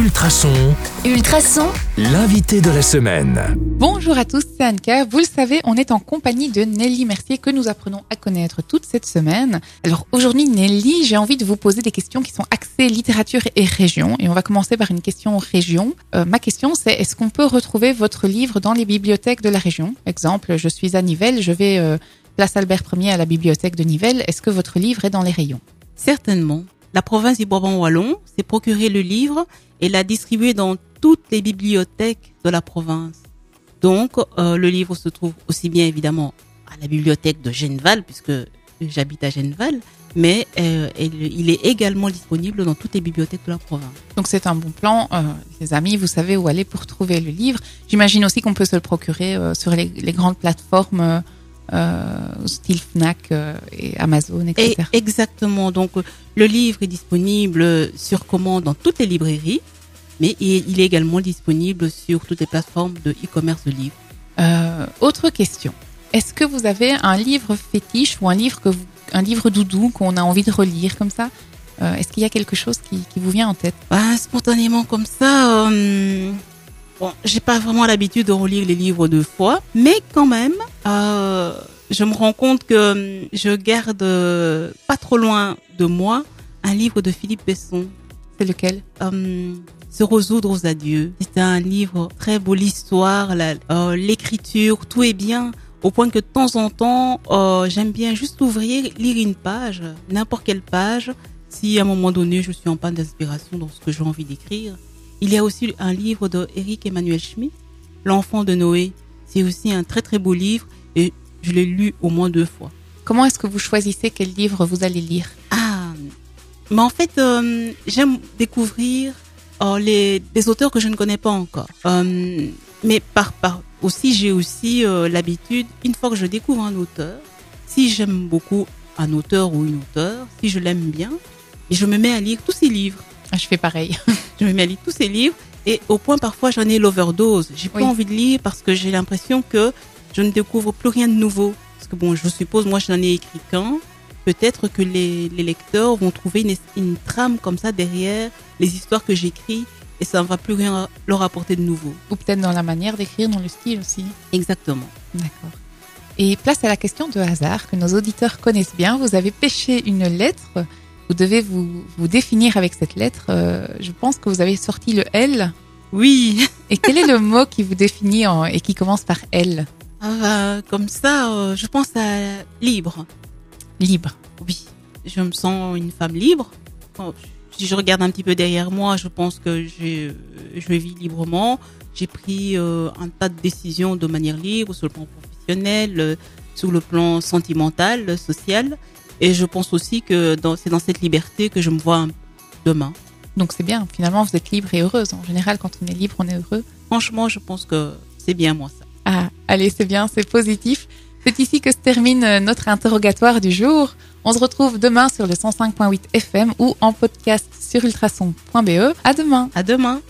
Ultrason, Ultrason, l'invité de la semaine. Bonjour à tous, c'est Anka. Vous le savez, on est en compagnie de Nelly Mercier que nous apprenons à connaître toute cette semaine. Alors aujourd'hui, Nelly, j'ai envie de vous poser des questions qui sont axées littérature et région. Et on va commencer par une question région. Euh, ma question, c'est est-ce qu'on peut retrouver votre livre dans les bibliothèques de la région? Exemple, je suis à Nivelles, je vais euh, place Albert Ier à la bibliothèque de Nivelles. Est-ce que votre livre est dans les rayons? Certainement. La province du Brabant-Wallon s'est procuré le livre et l'a distribué dans toutes les bibliothèques de la province. Donc, euh, le livre se trouve aussi bien évidemment à la bibliothèque de Genval, puisque j'habite à Genval, mais euh, il est également disponible dans toutes les bibliothèques de la province. Donc c'est un bon plan. Euh, les amis, vous savez où aller pour trouver le livre. J'imagine aussi qu'on peut se le procurer sur les grandes plateformes euh, style Fnac euh, et Amazon, Et etc. exactement. Donc, le livre est disponible sur commande dans toutes les librairies, mais il est également disponible sur toutes les plateformes de e-commerce de livres. Euh, autre question. Est-ce que vous avez un livre fétiche ou un livre que vous, un livre doudou qu'on a envie de relire comme ça? Est-ce qu'il y a quelque chose qui, qui vous vient en tête? Bah, spontanément comme ça, bon, j'ai pas vraiment l'habitude de relire les livres deux fois, mais quand même, euh, je me rends compte que euh, je garde euh, pas trop loin de moi un livre de Philippe Besson, C'est lequel? Euh, Se résoudre aux adieux. C'est un livre très beau, l'histoire, euh, l'écriture, tout est bien. Au point que de temps en temps, j'aime bien juste ouvrir, lire une page, n'importe quelle page, si à un moment donné je suis en panne d'inspiration dans ce que j'ai envie d'écrire. Il y a aussi un livre de Eric Emmanuel Schmitt, L'enfant de Noé. C'est aussi un très très beau livre et je l'ai lu au moins deux fois. Comment est-ce que vous choisissez quel livre vous allez lire? Ah, mais en fait, euh, j'aime découvrir euh, les, des auteurs que je ne connais pas encore. Euh, mais par, par aussi, j'ai aussi l'habitude, une fois que je découvre un auteur, si j'aime beaucoup un auteur ou une auteure, si je l'aime bien, et je me mets à lire tous ses livres. Ah, Je fais pareil. Je me mets à lire tous ses livres et au point parfois j'en ai l'overdose. J'ai pas Oui. envie de lire parce que j'ai l'impression que je ne découvre plus rien de nouveau. Parce que bon, je suppose, moi je n'en ai écrit qu'un. Peut-être que les, les lecteurs vont trouver une, une trame comme ça derrière les histoires que j'écris et ça ne va plus rien leur apporter de nouveau. Ou peut-être dans la manière d'écrire, dans le style aussi. Exactement. D'accord. Et place à la question de hasard que nos auditeurs connaissent bien. Vous avez pêché une lettre. Vous devez vous, vous définir avec cette lettre. Euh, je pense que vous avez sorti le L. Oui. Et quel est le mot qui vous définit en- et qui commence par L Ah, comme ça, euh, je pense à libre. Libre. Oui, je me sens une femme libre. Quand- Si je regarde un petit peu derrière moi, je pense que j'ai- je vis librement. J'ai pris euh, un tas de décisions de manière libre sur le plan professionnel, sur le plan sentimental, social. Et je pense aussi que c'est dans cette liberté que je me vois demain. Donc c'est bien. Finalement, vous êtes libre et heureuse. En général, quand on est libre, on est heureux. Franchement, je pense que c'est bien moi ça. Ah, allez, c'est bien, c'est positif. C'est ici que se termine euh, notre interrogatoire du jour. On se retrouve demain sur le 105.8 FM ou en podcast sur ultrason.be. À demain. À demain.